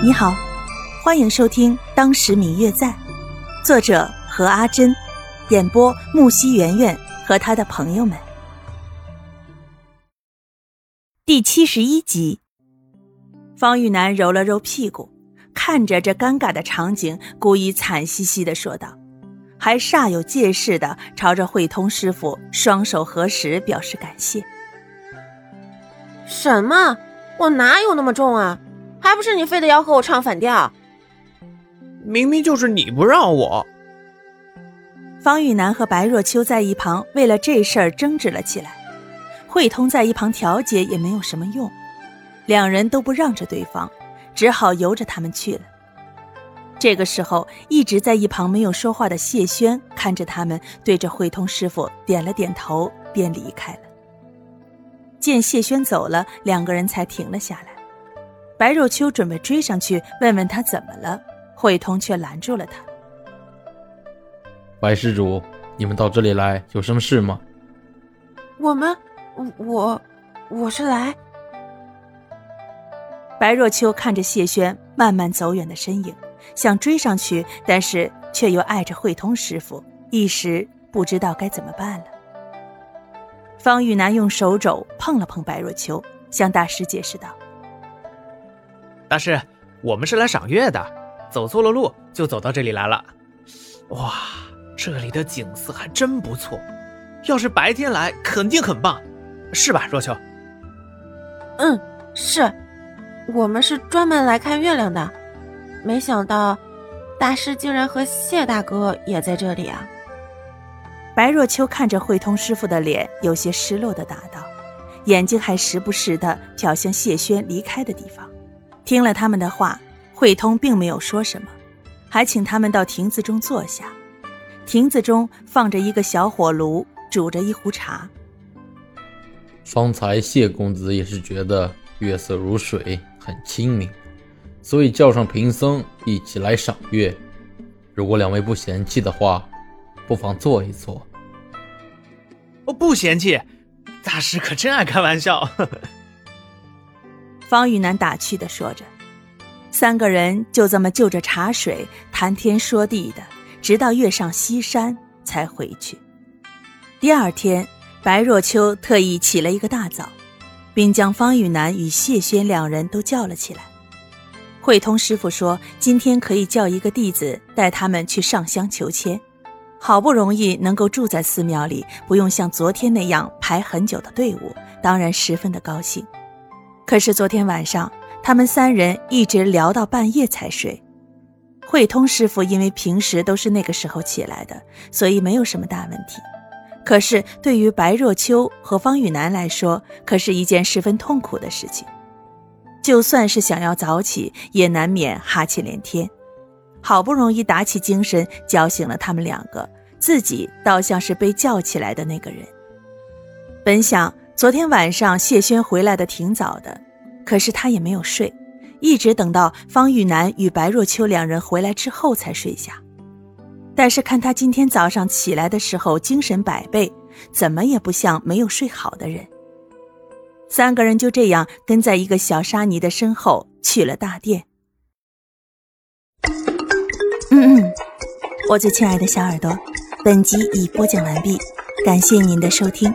你好，欢迎收听《当时明月在》，作者何阿珍，演播木西圆圆和他的朋友们。第七十一集，方玉楠揉了揉屁股，看着这尴尬的场景，故意惨兮兮的说道，还煞有介事的朝着慧通师傅双手合十，表示感谢。什么？我哪有那么重啊？还不是你非得要和我唱反调？明明就是你不让我。方玉楠和白若秋在一旁为了这事儿争执了起来，慧通在一旁调解也没有什么用，两人都不让着对方，只好由着他们去了。这个时候，一直在一旁没有说话的谢轩看着他们，对着慧通师傅点了点头，便离开了。见谢轩走了，两个人才停了下来。白若秋准备追上去问问他怎么了，慧通却拦住了他。白施主，你们到这里来有什么事吗？我们，我，我是来。白若秋看着谢轩慢慢走远的身影，想追上去，但是却又碍着慧通师傅，一时不知道该怎么办了。方玉楠用手肘碰了碰白若秋，向大师解释道。大师，我们是来赏月的，走错了路就走到这里来了。哇，这里的景色还真不错，要是白天来肯定很棒，是吧，若秋？嗯，是，我们是专门来看月亮的。没想到，大师竟然和谢大哥也在这里啊！白若秋看着慧通师傅的脸，有些失落的答道，眼睛还时不时的瞟向谢轩离开的地方。听了他们的话，慧通并没有说什么，还请他们到亭子中坐下。亭子中放着一个小火炉，煮着一壶茶。方才谢公子也是觉得月色如水，很清明，所以叫上贫僧一起来赏月。如果两位不嫌弃的话，不妨坐一坐。我不嫌弃，大师可真爱开玩笑。方玉楠打趣的说着，三个人就这么就着茶水谈天说地的，直到月上西山才回去。第二天，白若秋特意起了一个大早，并将方玉楠与谢轩两人都叫了起来。慧通师傅说，今天可以叫一个弟子带他们去上香求签，好不容易能够住在寺庙里，不用像昨天那样排很久的队伍，当然十分的高兴。可是昨天晚上，他们三人一直聊到半夜才睡。慧通师傅因为平时都是那个时候起来的，所以没有什么大问题。可是对于白若秋和方雨楠来说，可是一件十分痛苦的事情。就算是想要早起，也难免哈气连天。好不容易打起精神叫醒了他们两个，自己倒像是被叫起来的那个人。本想。昨天晚上谢轩回来的挺早的，可是他也没有睡，一直等到方玉楠与白若秋两人回来之后才睡下。但是看他今天早上起来的时候精神百倍，怎么也不像没有睡好的人。三个人就这样跟在一个小沙弥的身后去了大殿。嗯嗯，我最亲爱的小耳朵，本集已播讲完毕，感谢您的收听。